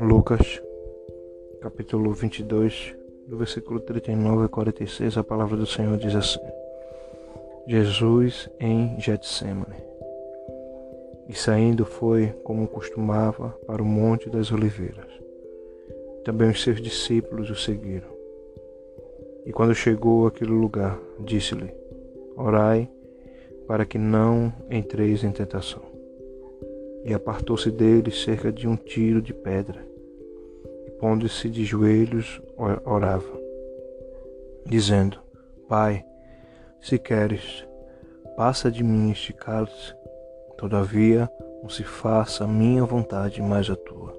Lucas, capítulo 22, do versículo 39 a 46, a palavra do Senhor diz assim: Jesus em Getsemane. E saindo foi, como costumava, para o Monte das Oliveiras. Também os seus discípulos o seguiram. E quando chegou àquele lugar, disse-lhe: Orai para que não entreis em tentação. E apartou-se dele cerca de um tiro de pedra pondo-se de joelhos, orava, dizendo: Pai, se queres, passa de mim este cálice, todavia não se faça a minha vontade, mas a tua.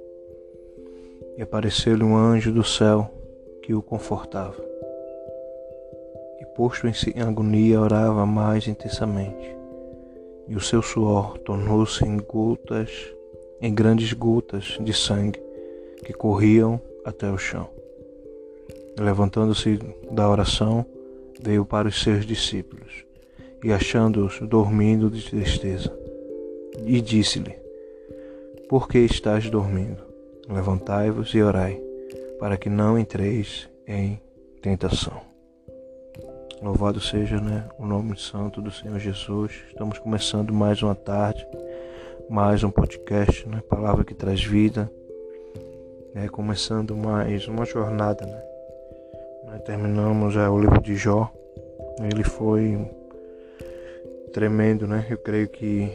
E apareceu-lhe um anjo do céu que o confortava. E posto em agonia, orava mais intensamente. E o seu suor tornou-se em gotas, em grandes gotas de sangue que corriam até o chão. Levantando-se da oração, veio para os seus discípulos e, achando-os dormindo de tristeza, e disse-lhe: Por que estás dormindo? Levantai-vos e orai, para que não entreis em tentação. Louvado seja né, o nome santo do Senhor Jesus. Estamos começando mais uma tarde, mais um podcast, né, palavra que traz vida, é, começando mais uma jornada. Né? Nós terminamos já o livro de Jó. Ele foi tremendo, né? Eu creio que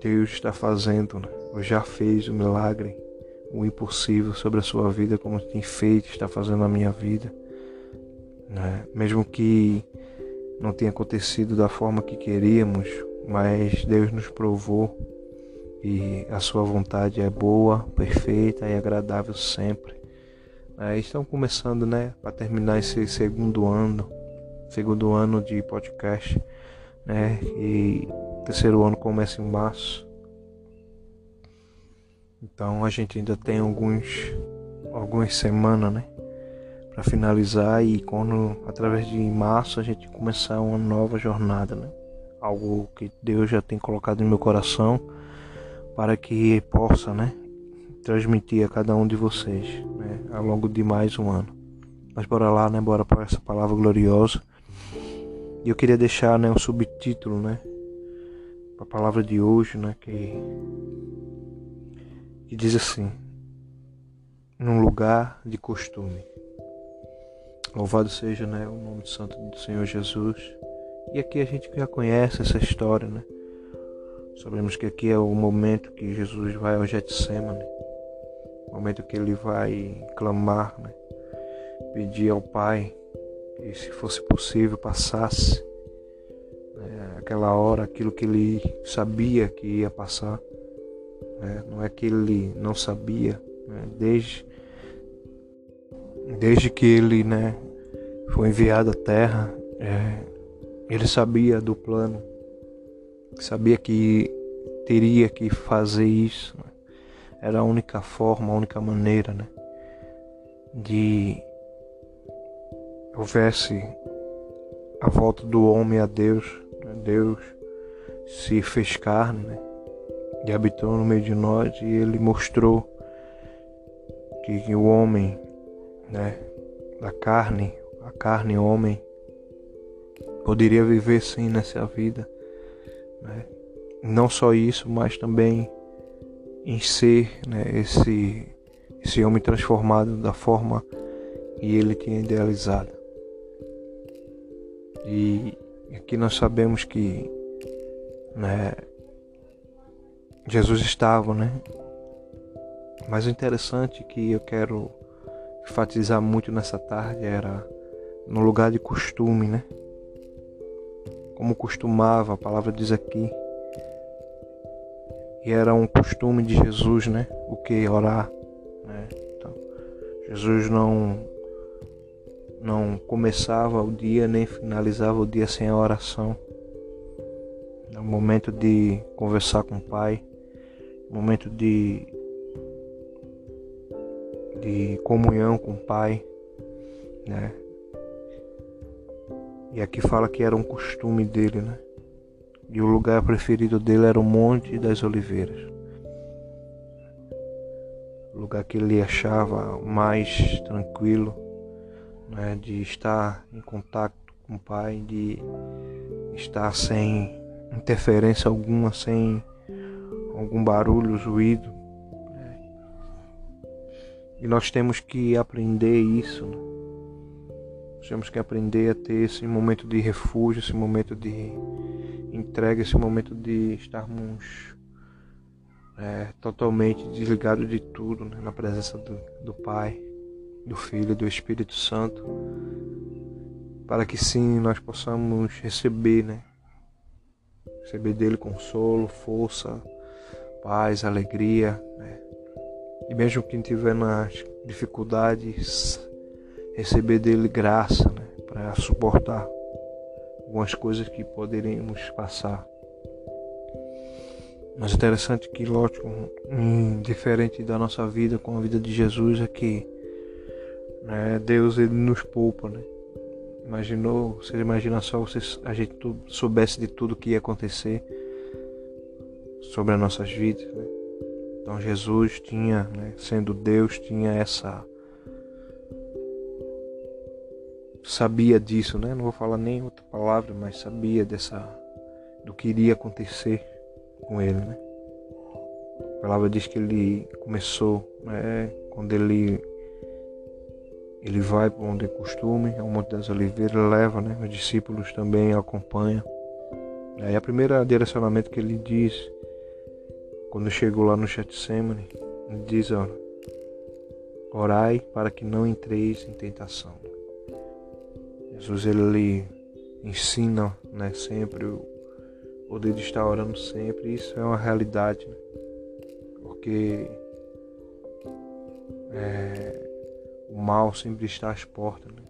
Deus está fazendo, né? ou já fez o milagre, o impossível sobre a sua vida, como tem feito, está fazendo na minha vida. Né? Mesmo que não tenha acontecido da forma que queríamos, mas Deus nos provou e a sua vontade é boa, perfeita e agradável sempre. É, estão começando, né, para terminar esse segundo ano, segundo ano de podcast, né, e terceiro ano começa em março. Então a gente ainda tem alguns, algumas semanas, né, para finalizar e quando através de março a gente começar uma nova jornada, né, algo que Deus já tem colocado no meu coração para que possa, né, transmitir a cada um de vocês, né, ao longo de mais um ano. Mas bora lá, né, bora para essa palavra gloriosa. E eu queria deixar, né, um subtítulo, né, para a palavra de hoje, né, que que diz assim: num lugar de costume. Louvado seja, né, o nome santo do Senhor Jesus. E aqui a gente já conhece essa história, né? Sabemos que aqui é o momento que Jesus vai ao Getsemane, o momento que ele vai clamar, né? pedir ao Pai que, se fosse possível, passasse né? aquela hora, aquilo que ele sabia que ia passar. Né? Não é que ele não sabia, né? desde, desde que ele né, foi enviado à Terra, é, ele sabia do plano sabia que teria que fazer isso. Né? Era a única forma, a única maneira né? de houvesse a volta do homem a Deus. Né? Deus se fez carne né? e habitou no meio de nós e ele mostrou que o homem né, da carne, a carne homem, poderia viver sim nessa vida né? Não só isso, mas também em ser né, esse, esse homem transformado da forma que ele tinha idealizado. E aqui nós sabemos que né, Jesus estava, né? Mas o interessante que eu quero enfatizar muito nessa tarde era no lugar de costume, né? como costumava, a palavra diz aqui. E era um costume de Jesus, né? O que orar, né? Então, Jesus não não começava o dia nem finalizava o dia sem a oração. É um momento de conversar com o Pai, momento de de comunhão com o Pai, né? E aqui fala que era um costume dele, né? E o lugar preferido dele era o Monte das Oliveiras. O lugar que ele achava mais tranquilo, né, de estar em contato com o Pai, de estar sem interferência alguma, sem algum barulho, ruído. E nós temos que aprender isso. Né? Temos que aprender a ter esse momento de refúgio, esse momento de entrega, esse momento de estarmos é, totalmente desligados de tudo, né? na presença do, do Pai, do Filho e do Espírito Santo, para que sim nós possamos receber, né? Receber dele consolo, força, paz, alegria, né? E mesmo quem tiver nas dificuldades, receber dele graça, né? Para suportar algumas coisas que poderíamos passar. Mas interessante que, lógico, diferente da nossa vida com a vida de Jesus, é que né, Deus ele nos poupa, né? Imaginou, você imagina só se a gente soubesse de tudo que ia acontecer sobre as nossas vidas, né? Então Jesus tinha, né, sendo Deus, tinha essa sabia disso, né? Não vou falar nem outra palavra, mas sabia dessa do que iria acontecer com ele, né? A palavra diz que ele começou, né, quando ele ele vai para onde é costume, ao Monte das Oliveiras, leva, né? Os discípulos também acompanham. Aí a primeira direcionamento que ele diz, quando chegou lá no Getsemane, ele diz, ó, orai para que não entreis em tentação. Jesus ele ensina, né, sempre o poder de estar orando sempre, isso é uma realidade, né? porque é, o mal sempre está às portas. Né?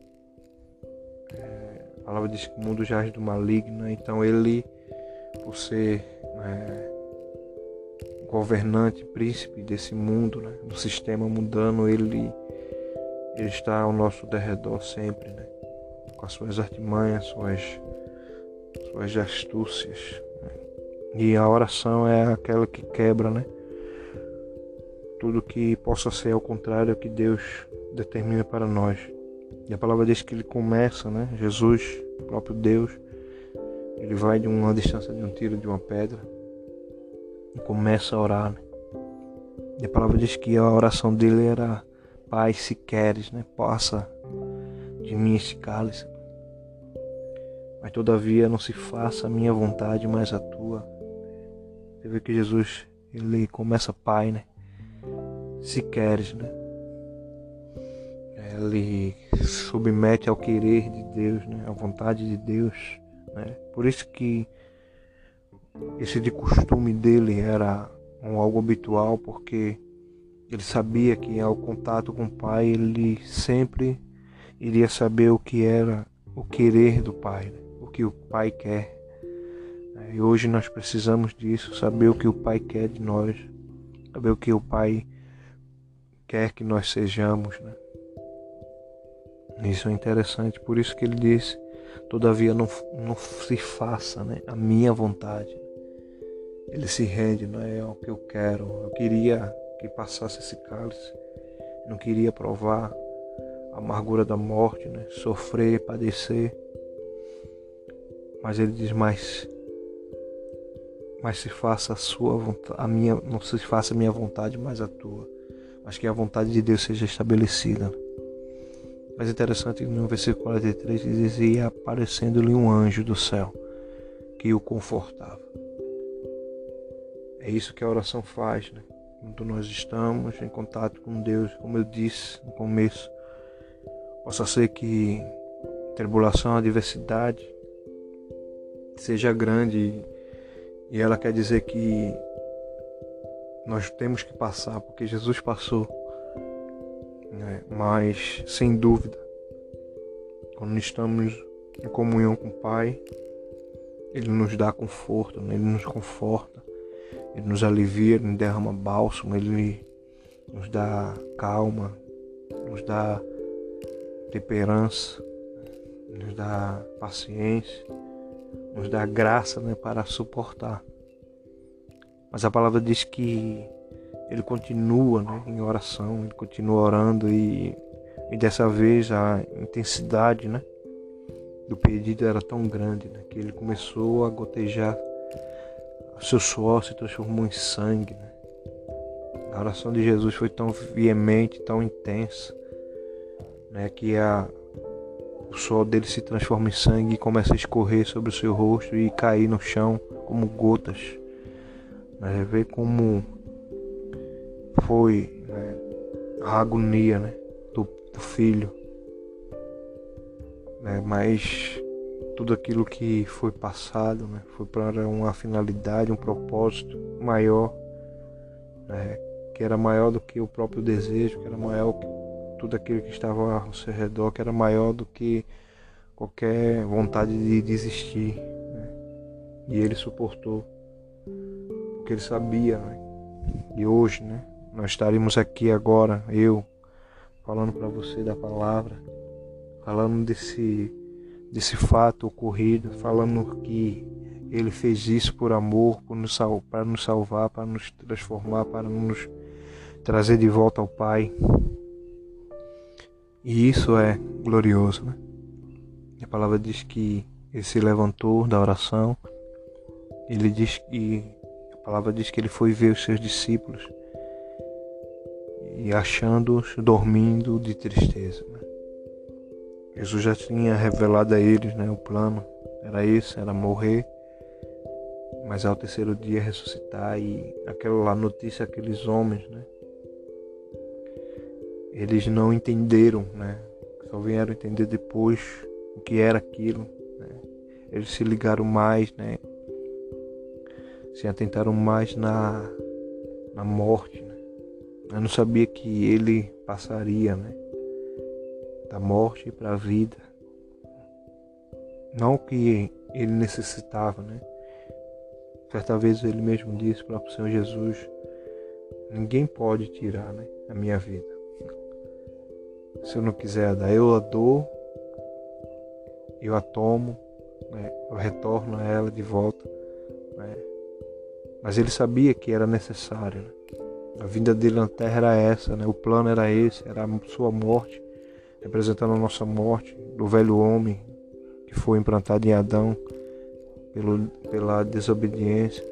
É, a palavra diz que o mundo jaz do maligno, né? então ele, por ser é, governante, príncipe desse mundo, né? do sistema mundano, ele, ele está ao nosso derredor sempre, né? Com as suas artimanhas, suas, suas astúcias. Né? E a oração é aquela que quebra, né? Tudo que possa ser ao contrário que Deus determina para nós. E a palavra diz que ele começa, né? Jesus, próprio Deus, ele vai de uma distância de um tiro de uma pedra e começa a orar. Né? E a palavra diz que a oração dele era: Pai, se queres, né? Passa de mim esse cálice. Mas todavia não se faça a minha vontade, mas a tua. Você vê que Jesus, ele começa Pai, né? Se queres, né? ele submete ao querer de Deus, né? à vontade de Deus. Né? Por isso que esse de costume dele era um algo habitual, porque ele sabia que ao contato com o Pai ele sempre iria saber o que era o querer do Pai, né? o que o Pai quer. E hoje nós precisamos disso, saber o que o Pai quer de nós, saber o que o Pai quer que nós sejamos, né? Isso é interessante, por isso que ele disse: todavia não, não se faça né, a minha vontade. Ele se rende, não é o que eu quero. Eu queria que passasse esse cálice, não queria provar amargura da morte, né, sofrer, padecer. Mas ele diz: mas, mas se faça a sua vontade, a minha, não se faça a minha vontade, mas a tua. Mas que a vontade de Deus seja estabelecida. Mas interessante no versículo 43 diz: E aparecendo-lhe um anjo do céu que o confortava. É isso que a oração faz, né? Quando nós estamos em contato com Deus, como eu disse no começo, possa ser que tribulação, adversidade seja grande e ela quer dizer que nós temos que passar, porque Jesus passou né? mas sem dúvida, quando estamos em comunhão com o Pai, Ele nos dá conforto, né? Ele nos conforta, Ele nos alivia, Ele derrama bálsamo, Ele nos dá calma, nos dá temperança, nos dá paciência, nos dá graça né, para suportar. Mas a palavra diz que ele continua né, em oração, ele continua orando e, e dessa vez a intensidade né, do pedido era tão grande né, que ele começou a gotejar, o seu suor se transformou em sangue. Né? A oração de Jesus foi tão veemente, tão intensa, né, que a, o suor dele se transforma em sangue e começa a escorrer sobre o seu rosto e cair no chão como gotas. Mas vê como foi né, a agonia né, do, do filho. Né, mas tudo aquilo que foi passado né, foi para uma finalidade, um propósito maior, né, que era maior do que o próprio desejo, que era maior tudo aquilo que estava ao seu redor, que era maior do que qualquer vontade de desistir. Né? E ele suportou, porque ele sabia. Né? E hoje, né, nós estaremos aqui agora, eu, falando para você da palavra, falando desse, desse fato ocorrido, falando que ele fez isso por amor, nos, para nos salvar, para nos transformar, para nos trazer de volta ao Pai. E isso é glorioso, né? A palavra diz que ele se levantou da oração. Ele diz que a palavra diz que ele foi ver os seus discípulos e achando-os dormindo de tristeza. Né? Jesus já tinha revelado a eles né, o plano, era esse, era morrer, mas ao terceiro dia ressuscitar e aquela notícia aqueles homens, né? Eles não entenderam, né? Só vieram entender depois o que era aquilo. Né? Eles se ligaram mais, né? Se atentaram mais na, na morte, né? Eu não sabia que ele passaria, né? Da morte para a vida. Não que ele necessitava, né? Certa vez ele mesmo disse para o Senhor Jesus: Ninguém pode tirar né, a minha vida. Se eu não quiser dar, eu a dou, eu a tomo, né, eu retorno a ela de volta. Né? Mas ele sabia que era necessário. Né? A vinda dele na terra era essa, né? o plano era esse, era a sua morte, representando a nossa morte, do velho homem que foi implantado em Adão pelo, pela desobediência.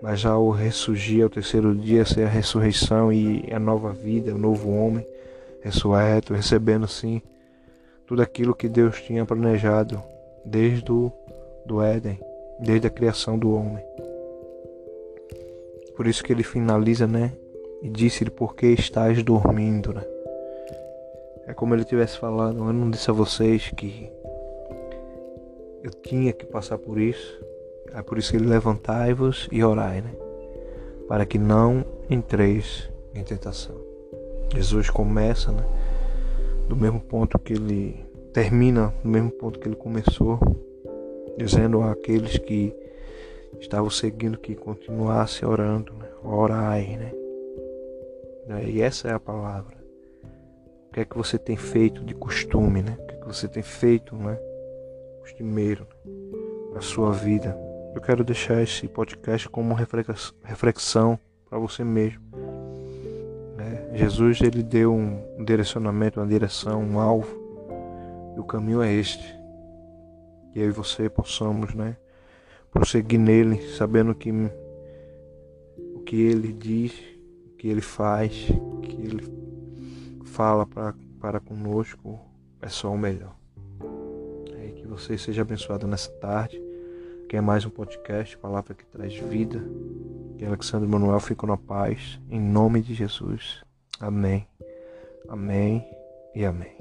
Mas já o ressurgir ao terceiro dia, ser a ressurreição e a nova vida, o novo homem ressurreto, recebendo sim tudo aquilo que Deus tinha planejado desde o do Éden, desde a criação do homem. Por isso que ele finaliza, né? E disse-lhe, por que estás dormindo, né? É como ele estivesse falando, eu não disse a vocês que eu tinha que passar por isso. É por isso que ele levantai-vos e orai, né? Para que não entreis em tentação. Jesus começa, né? Do mesmo ponto que ele termina, do mesmo ponto que ele começou, dizendo àqueles que estavam seguindo que continuasse orando, né? Orai, né? E essa é a palavra. O que é que você tem feito de costume, né? O que é que você tem feito, né? Costumeiro né? na sua vida. Eu quero deixar esse podcast como reflexão para você mesmo. Jesus ele deu um direcionamento, uma direção, um alvo. E o caminho é este. Que eu e você possamos, né? Prosseguir nele, sabendo que o que ele diz que ele faz, que ele fala pra, para conosco é só o melhor. É, que você seja abençoado nessa tarde. Que é mais um podcast, palavra que traz vida. Que Alexandre Manuel fique na paz. Em nome de Jesus. Amém. Amém e amém.